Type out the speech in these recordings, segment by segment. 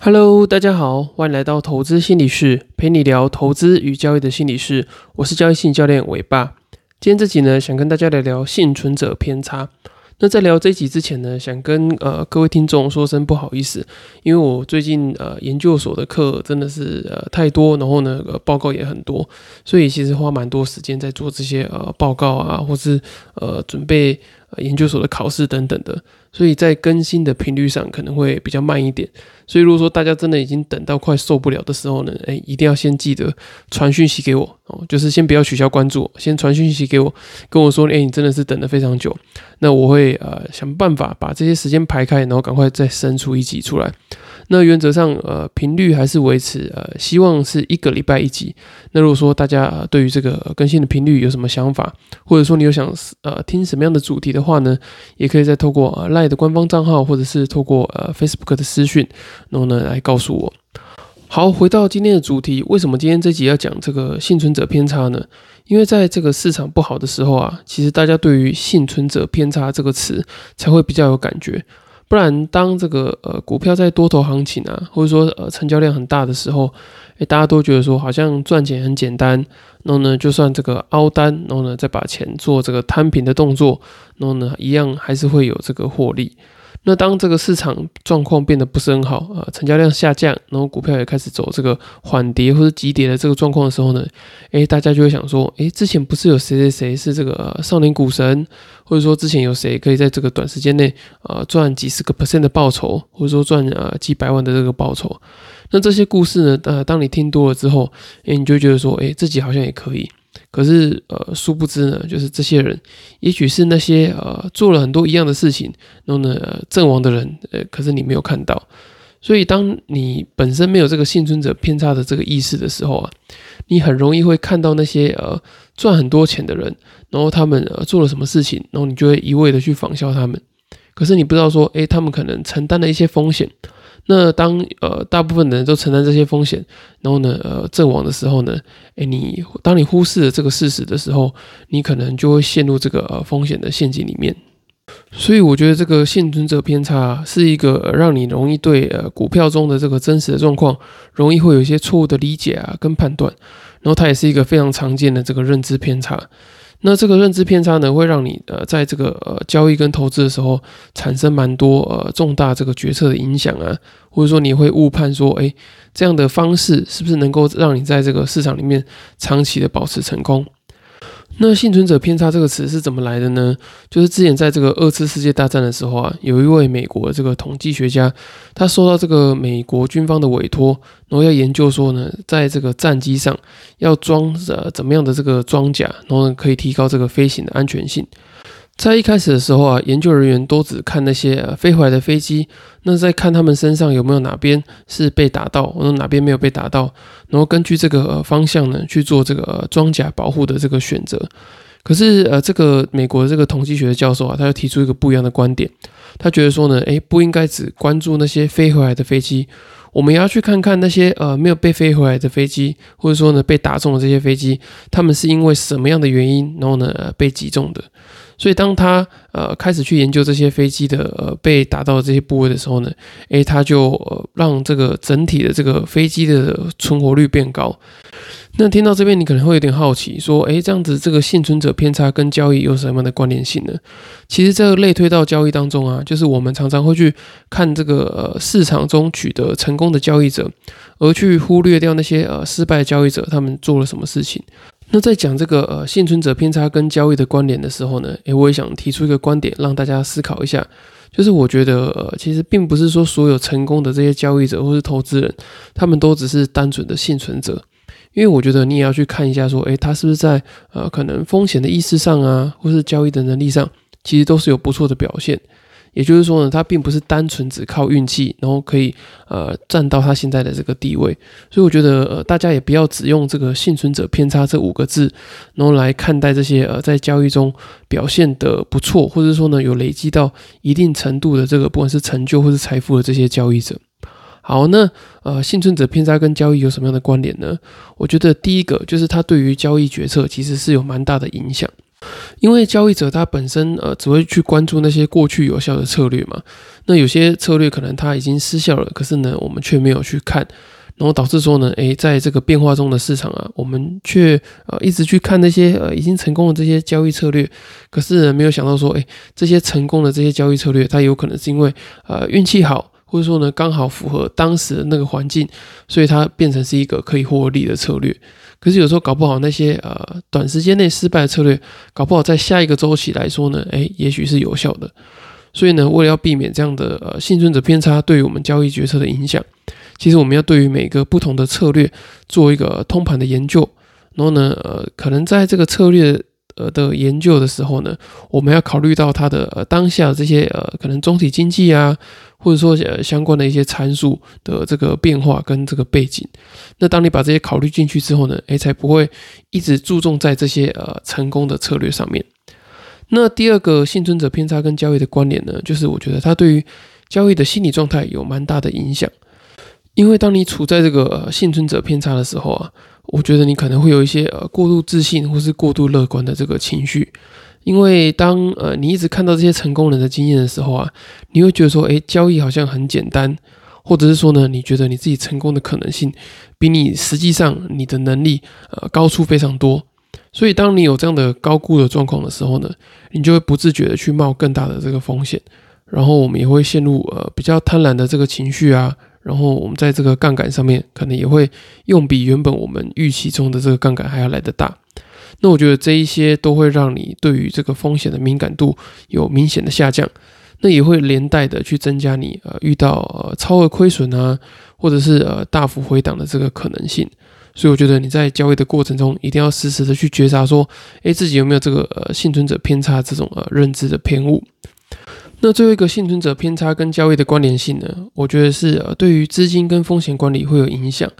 Hello，大家好，欢迎来到投资心理室，陪你聊投资与交易的心理室。我是交易性教练伟爸。今天这集呢，想跟大家来聊幸存者偏差。那在聊这集之前呢，想跟呃各位听众说声不好意思，因为我最近呃研究所的课真的是呃太多，然后呢呃报告也很多，所以其实花蛮多时间在做这些呃报告啊，或是呃准备呃研究所的考试等等的。所以在更新的频率上可能会比较慢一点，所以如果说大家真的已经等到快受不了的时候呢，哎，一定要先记得传讯息给我哦，就是先不要取消关注，先传讯息给我，跟我说，哎，你真的是等了非常久，那我会呃想办法把这些时间排开，然后赶快再生出一集出来。那原则上，呃，频率还是维持，呃，希望是一个礼拜一集。那如果说大家对于这个更新的频率有什么想法，或者说你有想呃听什么样的主题的话呢，也可以再透过呃 Line 的官方账号，或者是透过呃 Facebook 的私讯，然后呢来告诉我。好，回到今天的主题，为什么今天这集要讲这个幸存者偏差呢？因为在这个市场不好的时候啊，其实大家对于幸存者偏差这个词才会比较有感觉。不然，当这个呃股票在多头行情啊，或者说呃成交量很大的时候，诶，大家都觉得说好像赚钱很简单，然后呢，就算这个凹单，然后呢再把钱做这个摊平的动作，然后呢一样还是会有这个获利。那当这个市场状况变得不是很好啊，成交量下降，然后股票也开始走这个缓跌或者急跌的这个状况的时候呢，诶，大家就会想说，诶，之前不是有谁谁谁是这个少年股神，或者说之前有谁可以在这个短时间内呃赚几十个 percent 的报酬，或者说赚呃几百万的这个报酬？那这些故事呢，呃，当你听多了之后，诶，你就觉得说，诶，自己好像也可以。可是，呃，殊不知呢，就是这些人，也许是那些呃做了很多一样的事情，然后呢阵亡的人，呃，可是你没有看到。所以，当你本身没有这个幸存者偏差的这个意识的时候啊，你很容易会看到那些呃赚很多钱的人，然后他们呃做了什么事情，然后你就会一味的去仿效他们。可是你不知道说，诶，他们可能承担了一些风险。那当呃大部分的人都承担这些风险，然后呢呃阵亡的时候呢，诶，你当你忽视了这个事实的时候，你可能就会陷入这个呃风险的陷阱里面。所以我觉得这个幸存者偏差是一个让你容易对呃股票中的这个真实的状况，容易会有一些错误的理解啊跟判断，然后它也是一个非常常见的这个认知偏差。那这个认知偏差呢，会让你呃，在这个呃交易跟投资的时候，产生蛮多呃重大这个决策的影响啊，或者说你会误判说，哎，这样的方式是不是能够让你在这个市场里面长期的保持成功？那幸存者偏差这个词是怎么来的呢？就是之前在这个二次世界大战的时候啊，有一位美国这个统计学家，他受到这个美国军方的委托，然后要研究说呢，在这个战机上要装着怎么样的这个装甲，然后可以提高这个飞行的安全性。在一开始的时候啊，研究人员都只看那些飞回来的飞机，那再看他们身上有没有哪边是被打到，或者哪边没有被打到，然后根据这个方向呢去做这个装甲保护的这个选择。可是呃，这个美国的这个统计学的教授啊，他又提出一个不一样的观点，他觉得说呢，诶，不应该只关注那些飞回来的飞机，我们也要去看看那些呃没有被飞回来的飞机，或者说呢被打中的这些飞机，他们是因为什么样的原因，然后呢被击中的。所以，当他呃开始去研究这些飞机的呃被打到的这些部位的时候呢，诶，他就呃让这个整体的这个飞机的存活率变高。那听到这边，你可能会有点好奇，说，诶，这样子这个幸存者偏差跟交易有什么样的关联性呢？其实，这个类推到交易当中啊，就是我们常常会去看这个呃市场中取得成功的交易者，而去忽略掉那些呃失败交易者，他们做了什么事情。那在讲这个呃幸存者偏差跟交易的关联的时候呢，诶，我也想提出一个观点，让大家思考一下，就是我觉得呃其实并不是说所有成功的这些交易者或是投资人，他们都只是单纯的幸存者，因为我觉得你也要去看一下说，诶，他是不是在呃可能风险的意识上啊，或是交易的能力上，其实都是有不错的表现。也就是说呢，他并不是单纯只靠运气，然后可以呃站到他现在的这个地位。所以我觉得呃大家也不要只用这个幸存者偏差这五个字，然后来看待这些呃在交易中表现的不错，或者说呢有累积到一定程度的这个不管是成就或是财富的这些交易者。好，那呃幸存者偏差跟交易有什么样的关联呢？我觉得第一个就是它对于交易决策其实是有蛮大的影响。因为交易者他本身呃只会去关注那些过去有效的策略嘛，那有些策略可能它已经失效了，可是呢我们却没有去看，然后导致说呢，诶，在这个变化中的市场啊，我们却呃一直去看那些呃已经成功的这些交易策略，可是呢没有想到说，诶，这些成功的这些交易策略，它有可能是因为呃运气好，或者说呢刚好符合当时的那个环境，所以它变成是一个可以获利的策略。可是有时候搞不好那些呃短时间内失败的策略，搞不好在下一个周期来说呢，诶，也许是有效的。所以呢，为了要避免这样的呃幸存者偏差对于我们交易决策的影响，其实我们要对于每个不同的策略做一个通盘的研究。然后呢，呃，可能在这个策略呃的研究的时候呢，我们要考虑到它的呃当下这些呃可能总体经济啊。或者说呃相关的一些参数的这个变化跟这个背景，那当你把这些考虑进去之后呢，诶，才不会一直注重在这些呃成功的策略上面。那第二个幸存者偏差跟交易的关联呢，就是我觉得它对于交易的心理状态有蛮大的影响。因为当你处在这个幸存者偏差的时候啊，我觉得你可能会有一些呃过度自信或是过度乐观的这个情绪。因为当呃你一直看到这些成功人的经验的时候啊，你会觉得说，哎，交易好像很简单，或者是说呢，你觉得你自己成功的可能性比你实际上你的能力呃高出非常多。所以当你有这样的高估的状况的时候呢，你就会不自觉的去冒更大的这个风险，然后我们也会陷入呃比较贪婪的这个情绪啊，然后我们在这个杠杆上面可能也会用比原本我们预期中的这个杠杆还要来得大。那我觉得这一些都会让你对于这个风险的敏感度有明显的下降，那也会连带的去增加你呃遇到呃超额亏损啊，或者是呃大幅回档的这个可能性。所以我觉得你在交易的过程中一定要时时的去觉察说，诶，自己有没有这个呃幸存者偏差这种呃认知的偏误。那最后一个幸存者偏差跟交易的关联性呢，我觉得是呃对于资金跟风险管理会有影响。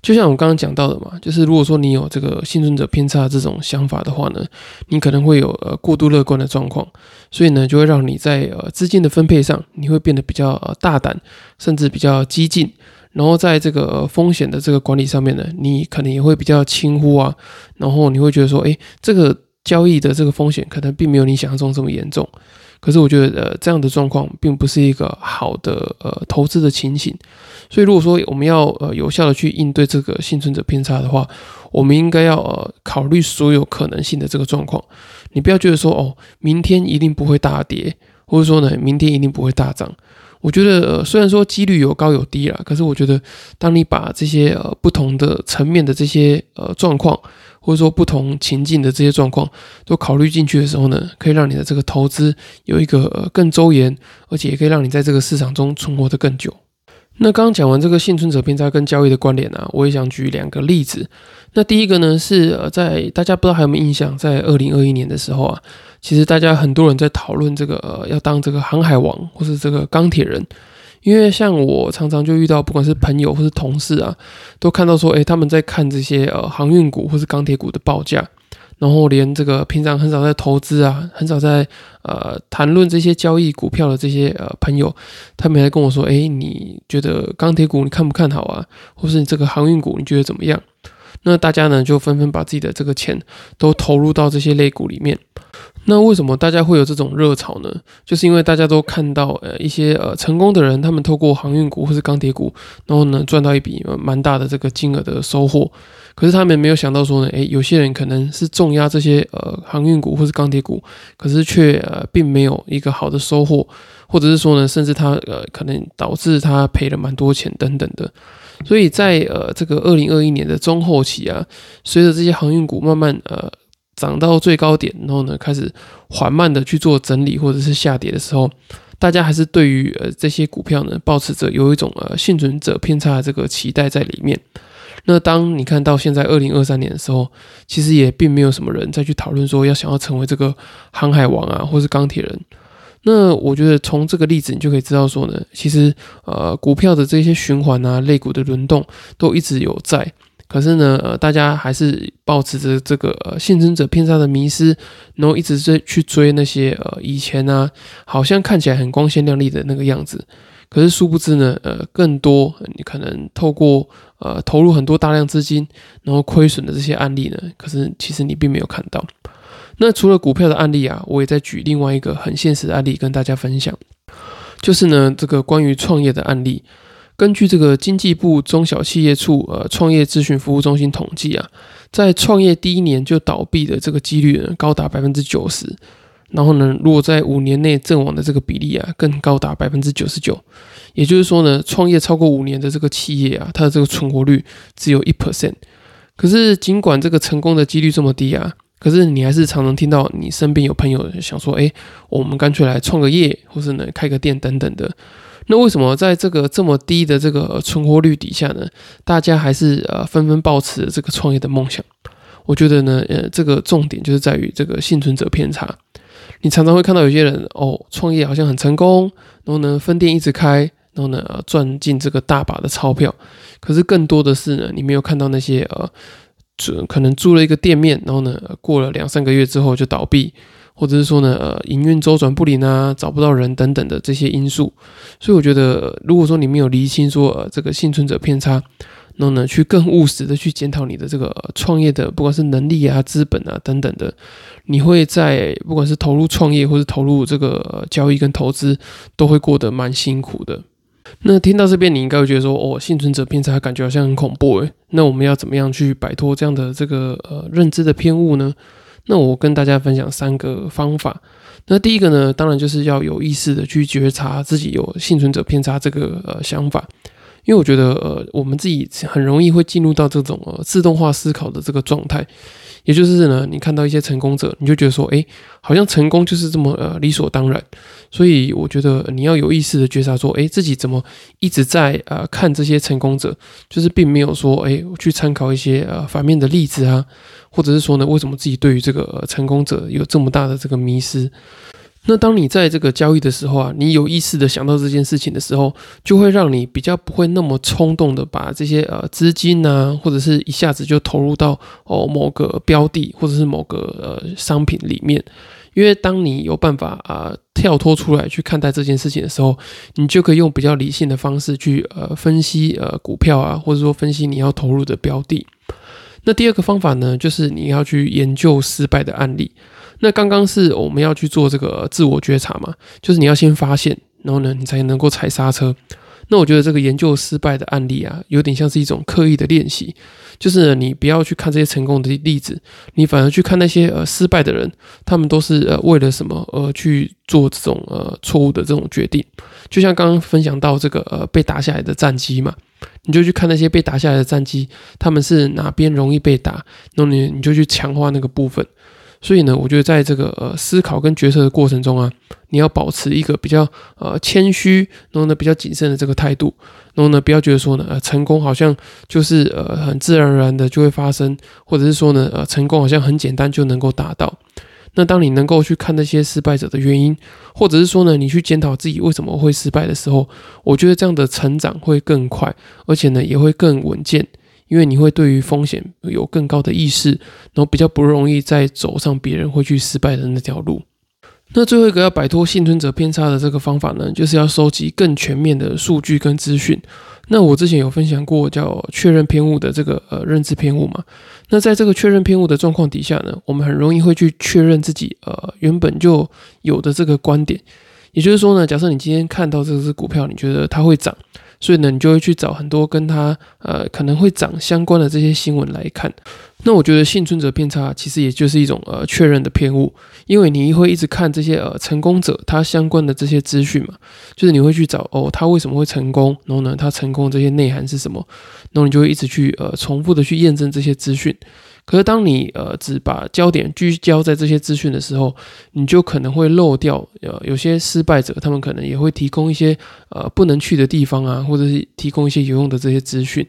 就像我刚刚讲到的嘛，就是如果说你有这个幸存者偏差这种想法的话呢，你可能会有呃过度乐观的状况，所以呢就会让你在呃资金的分配上，你会变得比较大胆，甚至比较激进，然后在这个风险的这个管理上面呢，你可能也会比较轻忽啊，然后你会觉得说，哎，这个交易的这个风险可能并没有你想象中这么严重。可是我觉得，呃，这样的状况并不是一个好的呃投资的情形。所以，如果说我们要呃有效的去应对这个幸存者偏差的话，我们应该要呃考虑所有可能性的这个状况。你不要觉得说，哦，明天一定不会大跌，或者说呢，明天一定不会大涨。我觉得，虽然说几率有高有低啦，可是我觉得，当你把这些呃不同的层面的这些呃状况，或者说不同情境的这些状况都考虑进去的时候呢，可以让你的这个投资有一个更周延，而且也可以让你在这个市场中存活得更久。那刚刚讲完这个幸存者偏差跟交易的关联啊，我也想举两个例子。那第一个呢是呃，在大家不知道还有没有印象，在二零二一年的时候啊，其实大家很多人在讨论这个呃要当这个航海王或是这个钢铁人。因为像我常常就遇到，不管是朋友或是同事啊，都看到说，诶，他们在看这些呃航运股或是钢铁股的报价，然后连这个平常很少在投资啊，很少在呃谈论这些交易股票的这些呃朋友，他们还跟我说，诶，你觉得钢铁股你看不看好啊？或是你这个航运股你觉得怎么样？那大家呢就纷纷把自己的这个钱都投入到这些类股里面。那为什么大家会有这种热潮呢？就是因为大家都看到呃一些呃成功的人，他们透过航运股或是钢铁股，然后呢赚到一笔蛮大的这个金额的收获。可是他们没有想到说呢，诶，有些人可能是重压这些呃航运股或是钢铁股，可是却呃并没有一个好的收获，或者是说呢，甚至他呃可能导致他赔了蛮多钱等等的。所以在呃这个二零二一年的中后期啊，随着这些航运股慢慢呃。涨到最高点，然后呢，开始缓慢的去做整理或者是下跌的时候，大家还是对于呃这些股票呢，保持着有一种呃幸存者偏差的这个期待在里面。那当你看到现在二零二三年的时候，其实也并没有什么人再去讨论说要想要成为这个航海王啊，或是钢铁人。那我觉得从这个例子你就可以知道说呢，其实呃股票的这些循环啊，类股的轮动都一直有在。可是呢，呃，大家还是保持着这个呃幸存者偏差的迷失，然后一直追去追那些呃以前呢，好像看起来很光鲜亮丽的那个样子。可是殊不知呢，呃，更多你可能透过呃投入很多大量资金，然后亏损的这些案例呢，可是其实你并没有看到。那除了股票的案例啊，我也在举另外一个很现实的案例跟大家分享，就是呢这个关于创业的案例。根据这个经济部中小企业处呃创业咨询服务中心统计啊，在创业第一年就倒闭的这个几率呢高达百分之九十，然后呢，如果在五年内阵亡的这个比例啊更高达百分之九十九。也就是说呢，创业超过五年的这个企业啊，它的这个存活率只有一 percent。可是尽管这个成功的几率这么低啊，可是你还是常常听到你身边有朋友想说，哎，我们干脆来创个业，或是呢开个店等等的。那为什么在这个这么低的这个存活率底下呢，大家还是呃纷纷抱持这个创业的梦想？我觉得呢，呃，这个重点就是在于这个幸存者偏差。你常常会看到有些人哦，创业好像很成功，然后呢分店一直开，然后呢赚进这个大把的钞票。可是更多的是呢，你没有看到那些呃，租可能租了一个店面，然后呢过了两三个月之后就倒闭。或者是说呢，呃，营运周转不灵啊，找不到人等等的这些因素，所以我觉得，如果说你没有厘清说，呃，这个幸存者偏差，然后呢，去更务实的去检讨你的这个创业的，不管是能力啊、资本啊等等的，你会在不管是投入创业或是投入这个交易跟投资，都会过得蛮辛苦的。那听到这边，你应该会觉得说，哦，幸存者偏差感觉好像很恐怖诶。那我们要怎么样去摆脱这样的这个呃认知的偏误呢？那我跟大家分享三个方法。那第一个呢，当然就是要有意识的去觉察自己有幸存者偏差这个呃想法，因为我觉得呃我们自己很容易会进入到这种呃自动化思考的这个状态。也就是呢，你看到一些成功者，你就觉得说，哎，好像成功就是这么呃理所当然。所以我觉得你要有意识的觉察说，哎，自己怎么一直在呃看这些成功者，就是并没有说，哎，去参考一些呃反面的例子啊，或者是说呢，为什么自己对于这个成功者有这么大的这个迷失？那当你在这个交易的时候啊，你有意识的想到这件事情的时候，就会让你比较不会那么冲动的把这些呃资金呢，或者是一下子就投入到哦某个标的或者是某个呃商品里面。因为当你有办法啊跳脱出来去看待这件事情的时候，你就可以用比较理性的方式去呃分析呃股票啊，或者说分析你要投入的标的。那第二个方法呢，就是你要去研究失败的案例。那刚刚是我们要去做这个自我觉察嘛，就是你要先发现，然后呢，你才能够踩刹车。那我觉得这个研究失败的案例啊，有点像是一种刻意的练习，就是你不要去看这些成功的例子，你反而去看那些呃失败的人，他们都是呃为了什么而去做这种呃错误的这种决定。就像刚刚分享到这个呃被打下来的战机嘛，你就去看那些被打下来的战机，他们是哪边容易被打，那你你就去强化那个部分。所以呢，我觉得在这个呃思考跟决策的过程中啊，你要保持一个比较呃谦虚，然后呢比较谨慎的这个态度，然后呢不要觉得说呢呃成功好像就是呃很自然而然的就会发生，或者是说呢呃成功好像很简单就能够达到。那当你能够去看那些失败者的原因，或者是说呢你去检讨自己为什么会失败的时候，我觉得这样的成长会更快，而且呢也会更稳健。因为你会对于风险有更高的意识，然后比较不容易再走上别人会去失败的那条路。那最后一个要摆脱幸存者偏差的这个方法呢，就是要收集更全面的数据跟资讯。那我之前有分享过叫确认偏误的这个呃认知偏误嘛。那在这个确认偏误的状况底下呢，我们很容易会去确认自己呃原本就有的这个观点。也就是说呢，假设你今天看到这只股票，你觉得它会涨。所以呢，你就会去找很多跟它呃可能会涨相关的这些新闻来看。那我觉得幸存者偏差其实也就是一种呃确认的偏误，因为你会一直看这些呃成功者他相关的这些资讯嘛，就是你会去找哦他为什么会成功，然后呢他成功这些内涵是什么，然后你就会一直去呃重复的去验证这些资讯。可是，当你呃只把焦点聚焦在这些资讯的时候，你就可能会漏掉呃有些失败者，他们可能也会提供一些呃不能去的地方啊，或者是提供一些有用的这些资讯。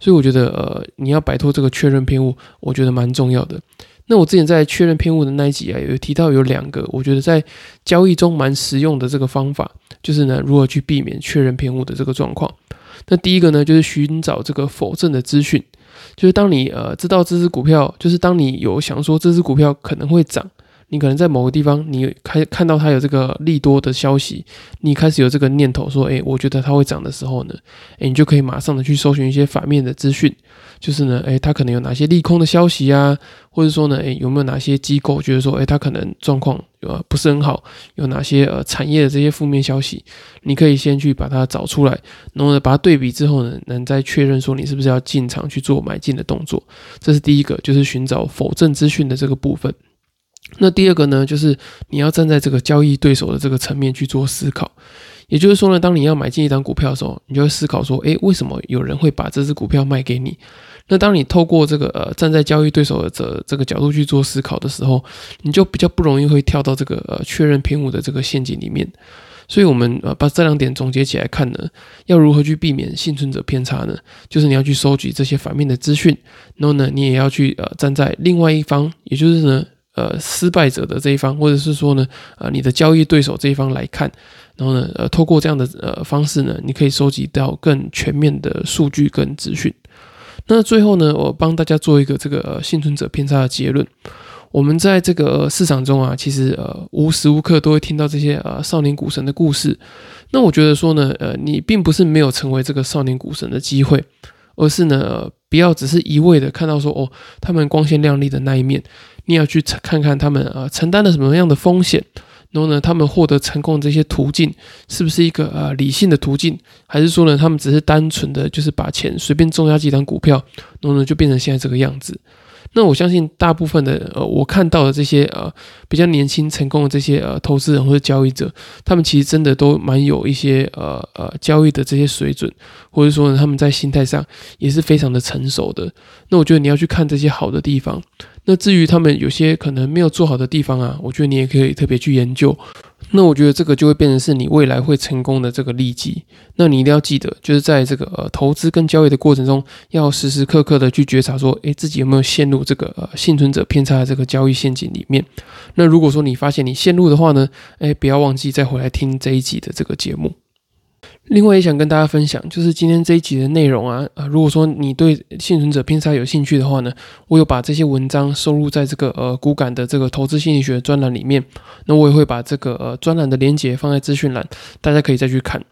所以我觉得呃你要摆脱这个确认偏误，我觉得蛮重要的。那我之前在确认偏误的那一集啊，有提到有两个，我觉得在交易中蛮实用的这个方法，就是呢如何去避免确认偏误的这个状况。那第一个呢，就是寻找这个否证的资讯。就是当你呃知道这只股票，就是当你有想说这只股票可能会涨，你可能在某个地方，你开看到它有这个利多的消息，你开始有这个念头说，诶，我觉得它会涨的时候呢，诶，你就可以马上的去搜寻一些反面的资讯，就是呢，诶，它可能有哪些利空的消息啊，或者说呢，诶，有没有哪些机构觉得说，诶，它可能状况呃不是很好，有哪些呃产业的这些负面消息，你可以先去把它找出来，然后呢，把它对比之后呢，能再确认说你是不是要进场去做买进的动作，这是第一个，就是寻找否证资讯的这个部分。那第二个呢，就是你要站在这个交易对手的这个层面去做思考，也就是说呢，当你要买进一张股票的时候，你就会思考说，诶，为什么有人会把这只股票卖给你？那当你透过这个呃站在交易对手的这这个角度去做思考的时候，你就比较不容易会跳到这个呃确认偏误的这个陷阱里面。所以，我们呃把这两点总结起来看呢，要如何去避免幸存者偏差呢？就是你要去收集这些反面的资讯，然后呢，你也要去呃站在另外一方，也就是呢。呃，失败者的这一方，或者是说呢，呃，你的交易对手这一方来看，然后呢，呃，透过这样的呃方式呢，你可以收集到更全面的数据跟资讯。那最后呢，我帮大家做一个这个幸存者偏差的结论。我们在这个市场中啊，其实呃无时无刻都会听到这些呃少年股神的故事。那我觉得说呢，呃，你并不是没有成为这个少年股神的机会，而是呢，不要只是一味的看到说哦，他们光鲜亮丽的那一面。你要去看看他们啊承担了什么样的风险，然后呢，他们获得成功这些途径是不是一个呃理性的途径，还是说呢，他们只是单纯的就是把钱随便种下几张股票，然后呢就变成现在这个样子？那我相信大部分的呃，我看到的这些呃比较年轻成功的这些呃投资人或者交易者，他们其实真的都蛮有一些呃呃交易的这些水准，或者说呢他们在心态上也是非常的成熟的。那我觉得你要去看这些好的地方。那至于他们有些可能没有做好的地方啊，我觉得你也可以特别去研究。那我觉得这个就会变成是你未来会成功的这个利基。那你一定要记得，就是在这个呃投资跟交易的过程中，要时时刻刻的去觉察说，诶，自己有没有陷入这个呃幸存者偏差的这个交易陷阱里面。那如果说你发现你陷入的话呢，诶，不要忘记再回来听这一集的这个节目。另外也想跟大家分享，就是今天这一集的内容啊，呃，如果说你对幸存者偏差有兴趣的话呢，我有把这些文章收录在这个呃骨感的这个投资心理学专栏里面，那我也会把这个呃专栏的链接放在资讯栏，大家可以再去看。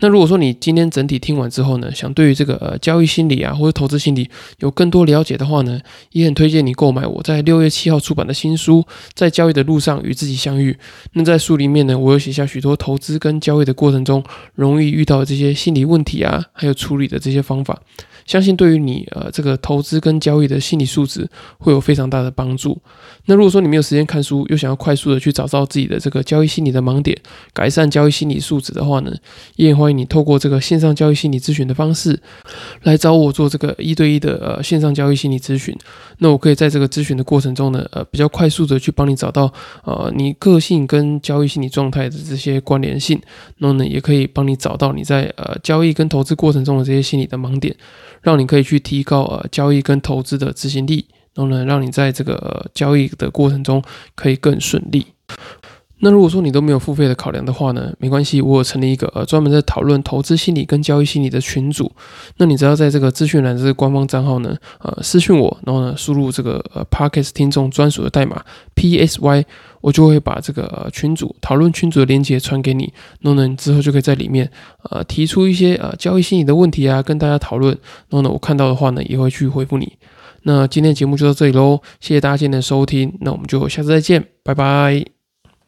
那如果说你今天整体听完之后呢，想对于这个呃交易心理啊或者投资心理有更多了解的话呢，也很推荐你购买我在六月七号出版的新书《在交易的路上与自己相遇》。那在书里面呢，我有写下许多投资跟交易的过程中容易遇到的这些心理问题啊，还有处理的这些方法。相信对于你呃这个投资跟交易的心理素质会有非常大的帮助。那如果说你没有时间看书，又想要快速的去找到自己的这个交易心理的盲点，改善交易心理素质的话呢，也欢迎你透过这个线上交易心理咨询的方式来找我做这个一对一的呃线上交易心理咨询。那我可以在这个咨询的过程中呢，呃比较快速的去帮你找到呃你个性跟交易心理状态的这些关联性，然后呢也可以帮你找到你在呃交易跟投资过程中的这些心理的盲点。让你可以去提高呃交易跟投资的执行力，然后呢，让你在这个交易的过程中可以更顺利。那如果说你都没有付费的考量的话呢，没关系，我有成立一个呃专门在讨论投资心理跟交易心理的群组。那你只要在这个资讯栏这个官方账号呢，呃私讯我，然后呢输入这个呃 Parkes 听众专属的代码 PSY，我就会把这个群组讨论群组的链接传给你。然后呢你之后就可以在里面呃提出一些呃交易心理的问题啊，跟大家讨论。然后呢我看到的话呢也会去回复你。那今天节目就到这里喽，谢谢大家今天的收听，那我们就下次再见，拜拜。